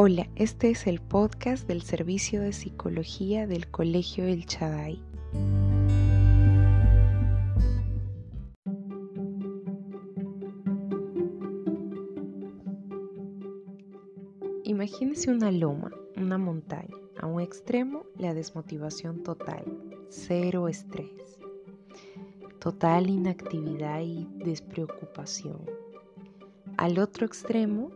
Hola, este es el podcast del Servicio de Psicología del Colegio El Chaday. Imagínese una loma, una montaña. A un extremo, la desmotivación total, cero estrés, total inactividad y despreocupación. Al otro extremo,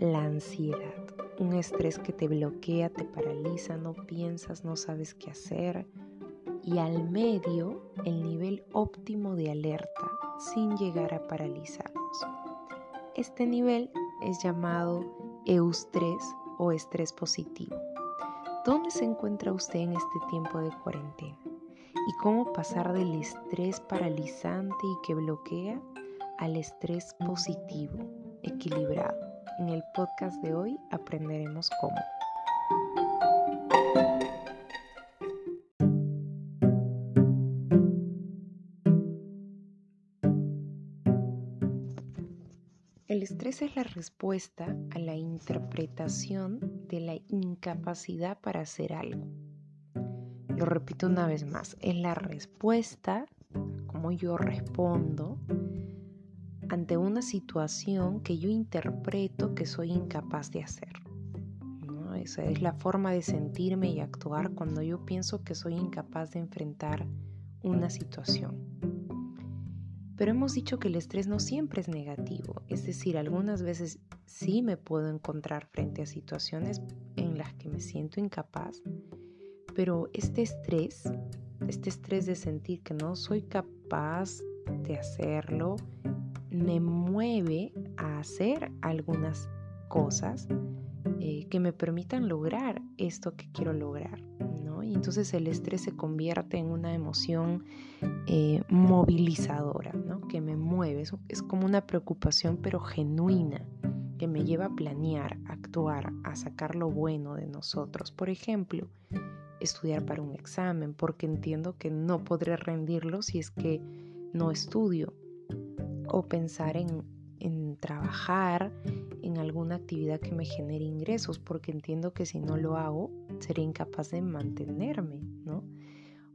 la ansiedad, un estrés que te bloquea, te paraliza, no piensas, no sabes qué hacer. Y al medio, el nivel óptimo de alerta, sin llegar a paralizarnos. Este nivel es llamado eustrés o estrés positivo. ¿Dónde se encuentra usted en este tiempo de cuarentena? ¿Y cómo pasar del estrés paralizante y que bloquea al estrés positivo, equilibrado? En el podcast de hoy aprenderemos cómo. El estrés es la respuesta a la interpretación de la incapacidad para hacer algo. Lo repito una vez más, es la respuesta, como yo respondo ante una situación que yo interpreto que soy incapaz de hacer. Esa es la forma de sentirme y actuar cuando yo pienso que soy incapaz de enfrentar una situación. Pero hemos dicho que el estrés no siempre es negativo, es decir, algunas veces sí me puedo encontrar frente a situaciones en las que me siento incapaz, pero este estrés, este estrés de sentir que no soy capaz de hacerlo, me mueve a hacer algunas cosas eh, que me permitan lograr esto que quiero lograr. ¿no? Y entonces el estrés se convierte en una emoción eh, movilizadora, ¿no? que me mueve. Es, es como una preocupación pero genuina que me lleva a planear, a actuar, a sacar lo bueno de nosotros. Por ejemplo, estudiar para un examen, porque entiendo que no podré rendirlo si es que no estudio o pensar en, trabajar en alguna actividad que me genere ingresos, porque entiendo que si no lo hago, seré incapaz de mantenerme, ¿no?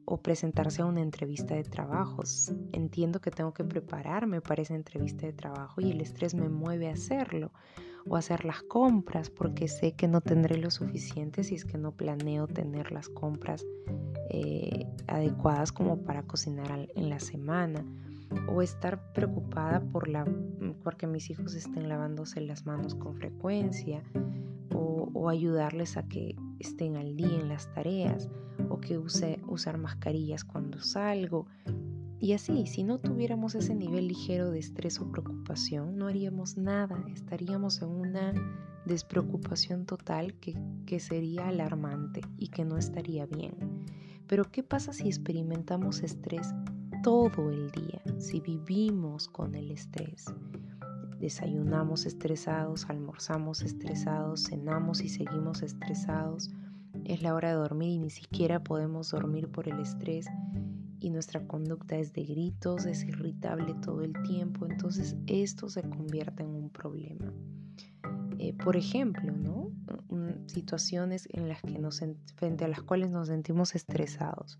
O presentarse a una entrevista de trabajos. Entiendo que tengo que prepararme para esa entrevista de trabajo y el estrés me mueve a hacerlo. O hacer las compras, porque sé que no tendré lo suficiente si es que no planeo tener las compras eh, adecuadas como para cocinar en la semana o estar preocupada por la, mm, porque mis hijos estén lavándose las manos con frecuencia o, ayudarles a que estén al día en las tareas o que use usar mascarillas cuando salgo. Y así, si no tuviéramos ese nivel ligero de estrés o preocupación, no haríamos nada, estaríamos en una despreocupación total que, que sería alarmante y que no estaría bien. Pero ¿qué pasa si experimentamos estrés todo el día, si vivimos con el estrés. Desayunamos estresados, almorzamos estresados, cenamos y seguimos estresados. Es la hora de dormir y ni siquiera podemos dormir por el estrés y nuestra conducta es de gritos, es irritable todo el tiempo, entonces esto se convierte en un problema. Eh, por ejemplo, ¿no? situaciones en las que nos, frente a las cuales nos sentimos estresados.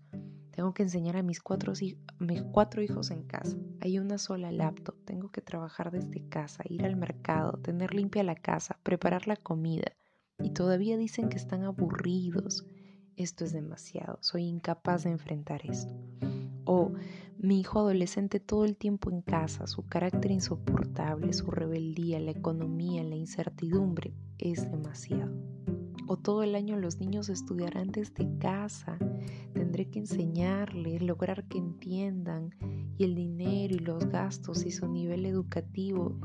Tengo que enseñar a mis cuatro, mis cuatro hijos en casa. Hay una sola laptop. Tengo que trabajar desde casa, ir al mercado, tener limpia la casa, preparar la comida. Y todavía dicen que están aburridos. Esto es demasiado. Soy incapaz de enfrentar esto. O mi hijo adolescente todo el tiempo en casa, su carácter insoportable, su rebeldía, la economía, la incertidumbre, es demasiado o todo el año los niños estudiarán desde casa. Tendré que enseñarles, lograr que entiendan y el dinero y los gastos y su nivel educativo.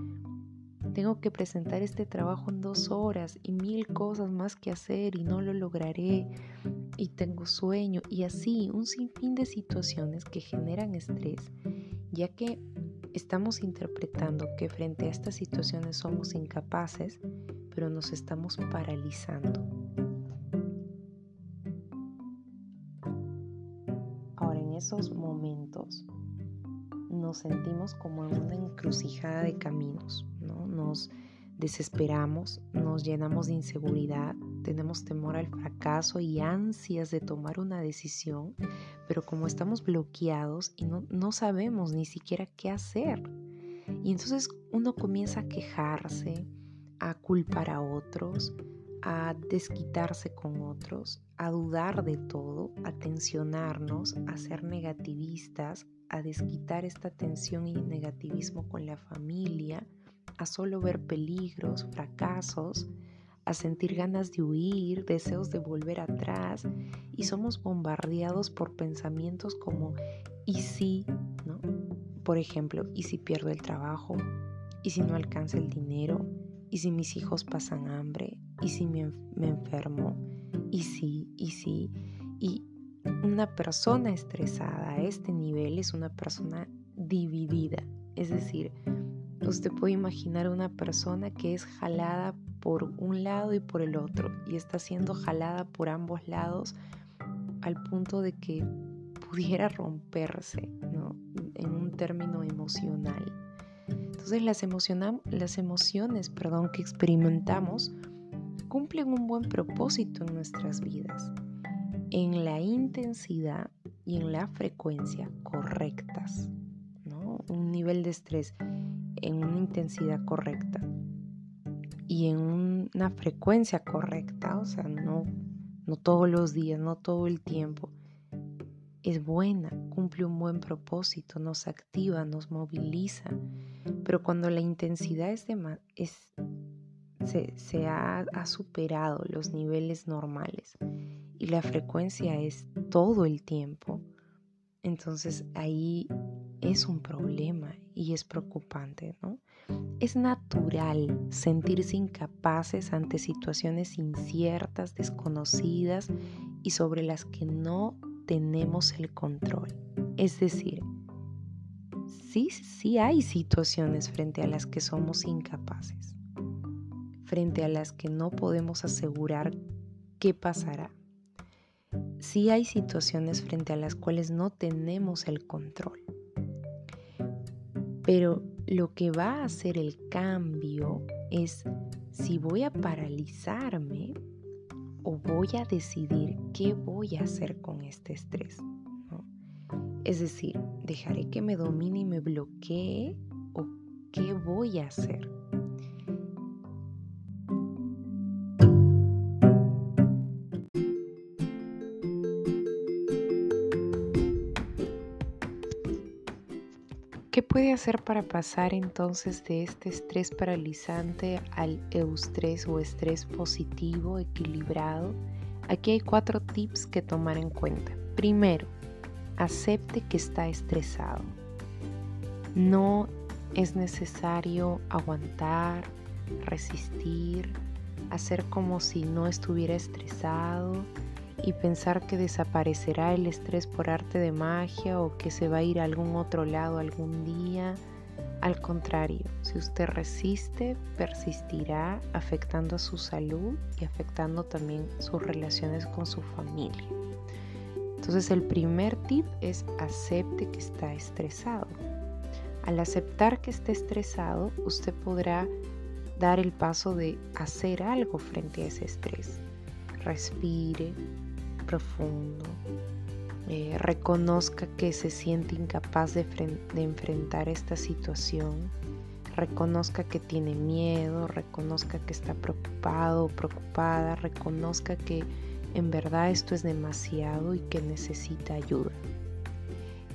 Tengo que presentar este trabajo en dos horas y mil cosas más que hacer y no lo lograré y tengo sueño y así un sinfín de situaciones que generan estrés, ya que estamos interpretando que frente a estas situaciones somos incapaces pero nos estamos paralizando. Ahora en esos momentos nos sentimos como en una encrucijada de caminos, ¿no? Nos, desesperamos, nos llenamos de inseguridad, tenemos temor al fracaso y ansias de tomar una decisión, pero como estamos bloqueados y no, no sabemos ni siquiera qué hacer. Y entonces uno comienza a quejarse, culpar a otros, a desquitarse con otros, a dudar de todo, a tensionarnos, a ser negativistas, a desquitar esta tensión y negativismo con la familia, a solo ver peligros, fracasos, a sentir ganas de huir, deseos de volver atrás y somos bombardeados por pensamientos como ¿y si? ¿no? Por ejemplo, ¿y si pierdo el trabajo? ¿Y si no alcanza el dinero? ¿Y si mis hijos pasan hambre? ¿Y si me, enfermo? ¿Y si? ¿Y si? Y una persona estresada a este nivel es una persona dividida. Es decir, usted puede imaginar una persona que es jalada por un lado y por el otro y está siendo jalada por ambos lados al punto de que pudiera romperse en un término emocional. Entonces las, las emociones perdón, que experimentamos cumplen un buen propósito en nuestras vidas, en la intensidad y en la frecuencia correctas. ¿no? Un nivel de estrés en una intensidad correcta y en una frecuencia correcta, o sea, no, no todos los días, no todo el tiempo, es buena, cumple un buen propósito, nos activa, nos moviliza, pero cuando la intensidad es, de, es se, se ha, ha superado los niveles normales y la frecuencia es todo el tiempo, entonces ahí es un problema y es preocupante, ¿no? Es natural sentirse incapaces ante situaciones inciertas, desconocidas y sobre las que no tenemos el control. Es decir, sí, sí hay situaciones frente a las que somos incapaces, frente a las que no podemos asegurar qué pasará. Sí hay situaciones frente a las cuales no tenemos el control. Pero lo que va a hacer el cambio es si voy a paralizarme o voy a decidir qué voy a hacer con este estrés. Es decir, dejaré que me domine y me bloquee o qué voy a hacer. ¿Qué puede hacer para pasar entonces de este estrés paralizante al eustrés o estrés positivo, equilibrado? Aquí hay cuatro tips que tomar en cuenta. Primero, acepte que está estresado. No es necesario aguantar, resistir, hacer como si no estuviera estresado y pensar que desaparecerá el estrés por arte de magia o que se va a ir a algún otro lado algún día. Al contrario, si usted resiste, persistirá afectando a su salud y afectando también sus relaciones con su familia. Entonces el primer tip es acepte que está estresado. Al aceptar que está estresado, usted podrá dar el paso de hacer algo frente a ese estrés. Respire, profundo. Eh, reconozca que se siente incapaz de, de enfrentar esta situación. Reconozca que tiene miedo, reconozca que está preocupado o preocupada, reconozca que en verdad esto es demasiado y que necesita ayuda.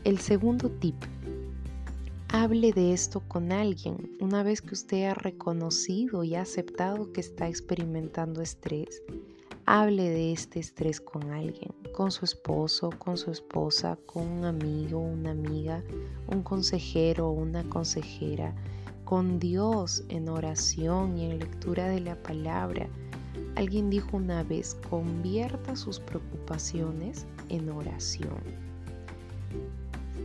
El segundo tip, hable de esto con alguien. Una vez que usted ha reconocido y ha aceptado que está experimentando estrés, hable de este estrés con alguien, con su esposo, con su esposa, con un amigo, una amiga, un consejero una consejera, con Dios en oración y en lectura de la palabra. Alguien dijo una vez, convierta sus preocupaciones en oración.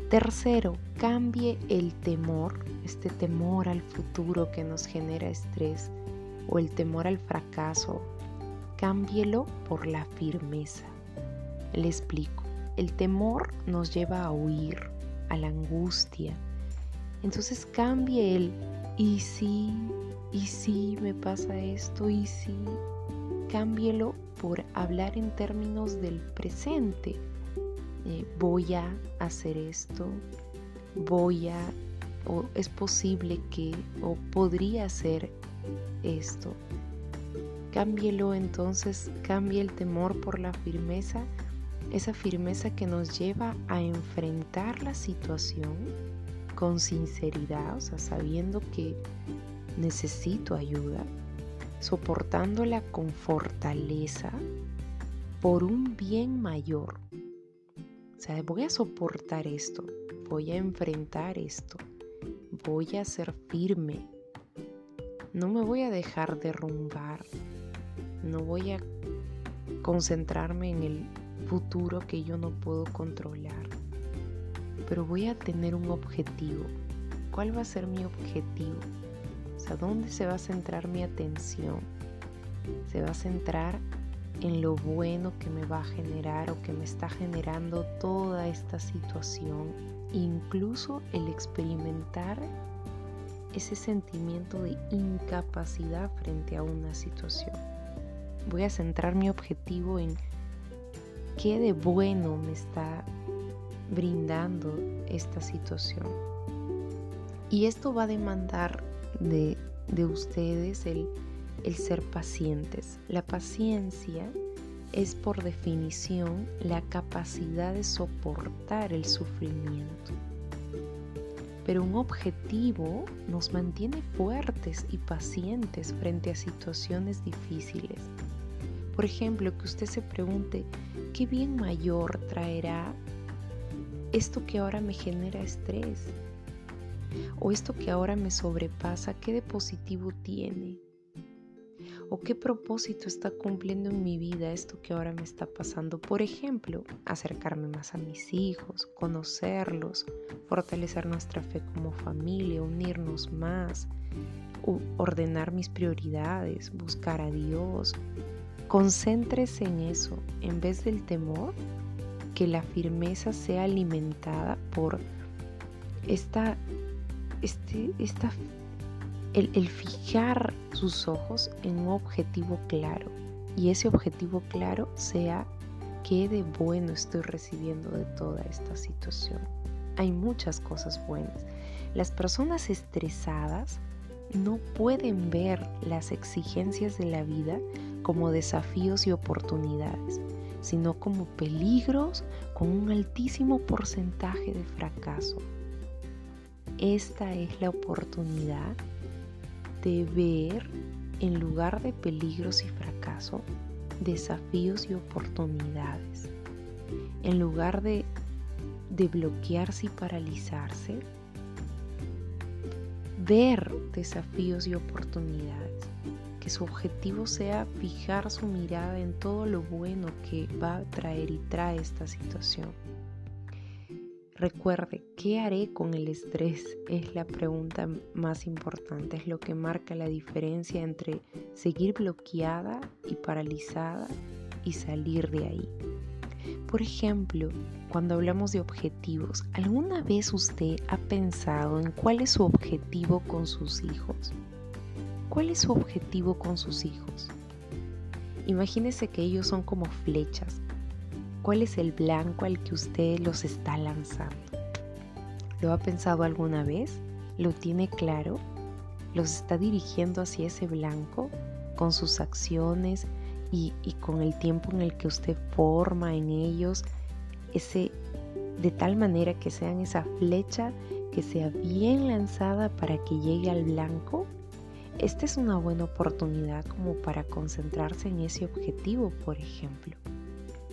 Tercero, cambie el temor, este temor al futuro que nos genera estrés o el temor al fracaso cámbielo por la firmeza. Le explico. El temor nos lleva a huir, a la angustia. Entonces cambie el y si, ¿y si me pasa esto? ¿Y si? Cámbielo por hablar en términos del presente. Eh, voy a hacer esto, voy a, o es posible que, o podría hacer esto. Cámbielo entonces, cambie el temor por la firmeza, esa firmeza que nos lleva a enfrentar la situación con sinceridad, o sea, sabiendo que necesito ayuda, soportándola con fortaleza por un bien mayor. O sea, voy a soportar esto, voy a enfrentar esto, voy a ser firme, no me voy a dejar derrumbar, no voy a concentrarme en el futuro que yo no puedo controlar, pero voy a tener un objetivo. ¿Cuál va a ser mi objetivo? O sea, ¿dónde se va a centrar mi atención? Se va a centrar en lo bueno que me va a generar o que me está generando toda esta situación, incluso el experimentar ese sentimiento de incapacidad frente a una situación. Voy a centrar mi objetivo en qué de bueno me está brindando esta situación. Y esto va a demandar de, ustedes el, ser pacientes. La paciencia es por definición la capacidad de soportar el sufrimiento. Pero un objetivo nos mantiene fuertes y pacientes frente a situaciones difíciles. Por ejemplo, que usted se pregunte, ¿qué bien mayor traerá esto que ahora me genera estrés? ¿O esto que ahora me sobrepasa, qué de positivo tiene? ¿O qué propósito está cumpliendo en mi vida esto que ahora me está pasando? Por ejemplo, acercarme más a mis hijos, conocerlos, fortalecer nuestra fe como familia, unirnos más, ordenar mis prioridades, buscar a Dios. Concéntrese en eso en vez del temor, que la firmeza sea alimentada por esta este, el, fijar sus ojos en un objetivo claro y ese objetivo claro sea qué de bueno estoy recibiendo de toda esta situación. Hay muchas cosas buenas. Las personas estresadas no pueden ver las exigencias de la vida como desafíos y oportunidades, sino como peligros con un altísimo porcentaje de fracaso esta es la oportunidad de ver, en lugar de peligros y fracaso, desafíos y oportunidades. En lugar de, de bloquearse y paralizarse, ver desafíos y oportunidades. Que su objetivo sea fijar su mirada en todo lo bueno que va a traer y trae esta situación. Recuerde, ¿qué haré con el estrés? Es la pregunta más importante, es lo que marca la diferencia entre seguir bloqueada y paralizada y salir de ahí. Por ejemplo, cuando hablamos de objetivos, ¿alguna vez usted ha pensado en cuál es su objetivo con sus hijos? ¿Cuál es su objetivo con sus hijos? Imagínese que ellos son como flechas ¿Cuál es el blanco al que usted los está lanzando? ¿Lo ha pensado alguna vez? ¿Lo tiene claro? ¿Los está dirigiendo hacia ese blanco con sus acciones y, con el tiempo en el que usted forma en ellos ese de tal manera que sean esa flecha que sea bien lanzada para que llegue al blanco? Esta es una buena oportunidad como para concentrarse en ese objetivo, por ejemplo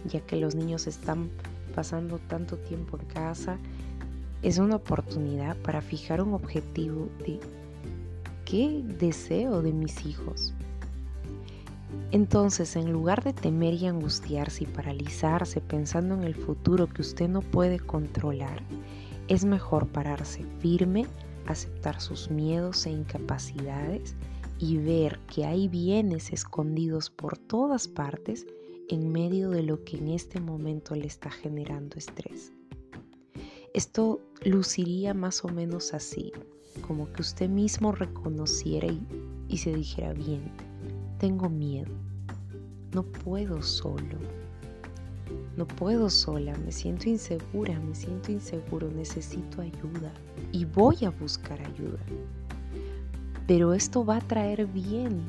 ya que los niños están pasando tanto tiempo en casa, es una oportunidad para fijar un objetivo de qué deseo de mis hijos. Entonces, en lugar de temer y angustiarse y paralizarse pensando en el futuro que usted no puede controlar, es mejor pararse firme, aceptar sus miedos e incapacidades y ver que hay bienes escondidos por todas partes en medio de lo que en este momento le está generando estrés. Esto luciría más o menos así, como que usted mismo reconociera y, y se dijera bien, tengo miedo, no puedo solo, no puedo sola, me siento insegura, me siento inseguro, necesito ayuda y voy a buscar ayuda. Pero esto va a traer bien,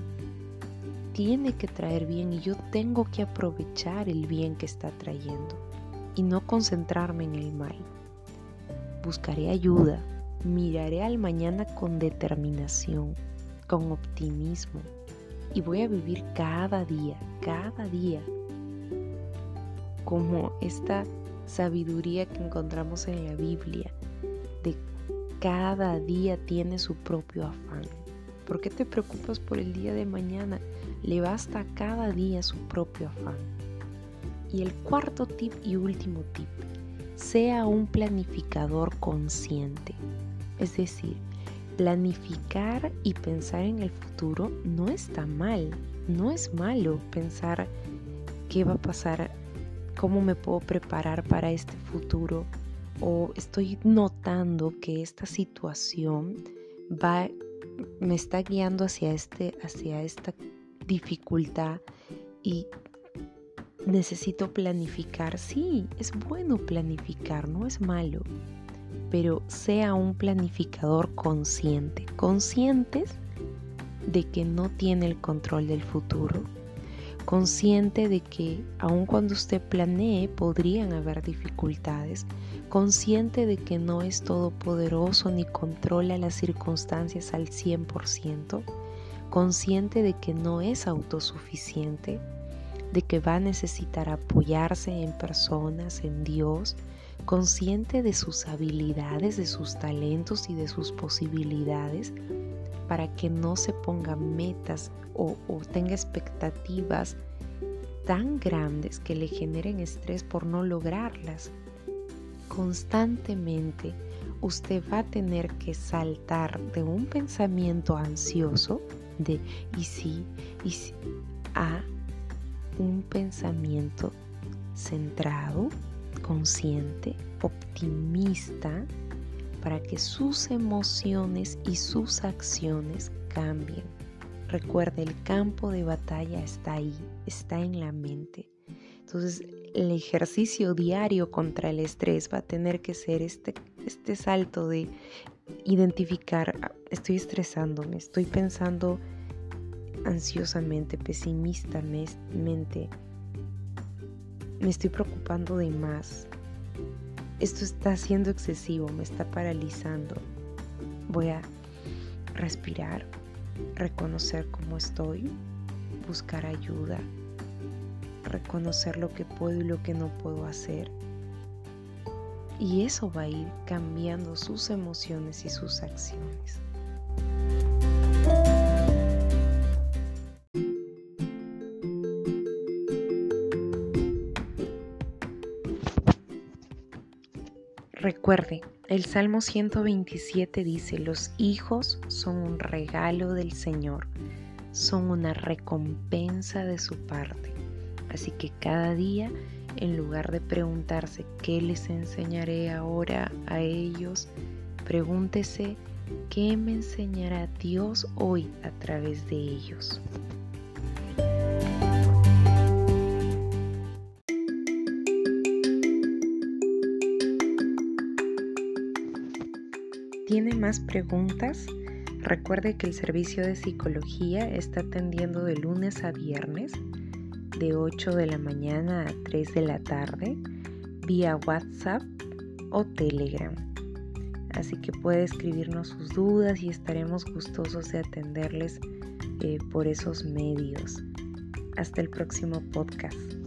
tiene que traer bien y yo tengo que aprovechar el bien que está trayendo y no concentrarme en el mal. Buscaré ayuda, miraré al mañana con determinación, con optimismo y voy a vivir cada día, cada día como esta sabiduría que encontramos en la Biblia, de cada día tiene su propio afán. ¿Por qué te preocupas por el día de mañana? Le basta cada día su propio afán. Y el cuarto tip y último tip, sea un planificador consciente. Es decir, planificar y pensar en el futuro no está mal, no es malo pensar qué va a pasar cómo me puedo preparar para este futuro o estoy notando que esta situación va me está guiando hacia este hacia esta dificultad y necesito planificar. Sí, es bueno planificar, no es malo, pero sea un planificador consciente, conscientes de que no tiene el control del futuro, consciente de que aun cuando usted planee podrían haber dificultades, consciente de que no es todopoderoso ni controla las circunstancias al 100%, consciente de que no es autosuficiente, de que va a necesitar apoyarse en personas, en Dios, consciente de sus habilidades, de sus talentos y de sus posibilidades, para que no se ponga metas o, tenga expectativas tan grandes que le generen estrés por no lograrlas. Constantemente usted va a tener que saltar de un pensamiento ansioso de y sí, y sí, a un pensamiento centrado, consciente, optimista, para que sus emociones y sus acciones cambien. Recuerde, el campo de batalla está ahí, está en la mente. Entonces, el ejercicio diario contra el estrés va a tener que ser este, este salto de identificar, ah, estoy estresándome, estoy pensando ansiosamente, pesimistamente, me estoy preocupando de más, esto está siendo excesivo, me está paralizando. Voy a respirar, reconocer cómo estoy, buscar ayuda, reconocer lo que puedo y lo que no puedo hacer. Y eso va a ir cambiando sus emociones y sus acciones. Recuerde, el Salmo 127 dice, los hijos son un regalo del Señor, son una recompensa de su parte. Así que cada día, en lugar de preguntarse qué les enseñaré ahora a ellos, pregúntese qué me enseñará Dios hoy a través de ellos. ¿Tiene más preguntas? Recuerde que el servicio de psicología está atendiendo de lunes a viernes de 8 de la mañana a 3 de la tarde vía WhatsApp o Telegram. Así que puede escribirnos sus dudas y estaremos gustosos de atenderles eh, por esos medios. Hasta el próximo podcast.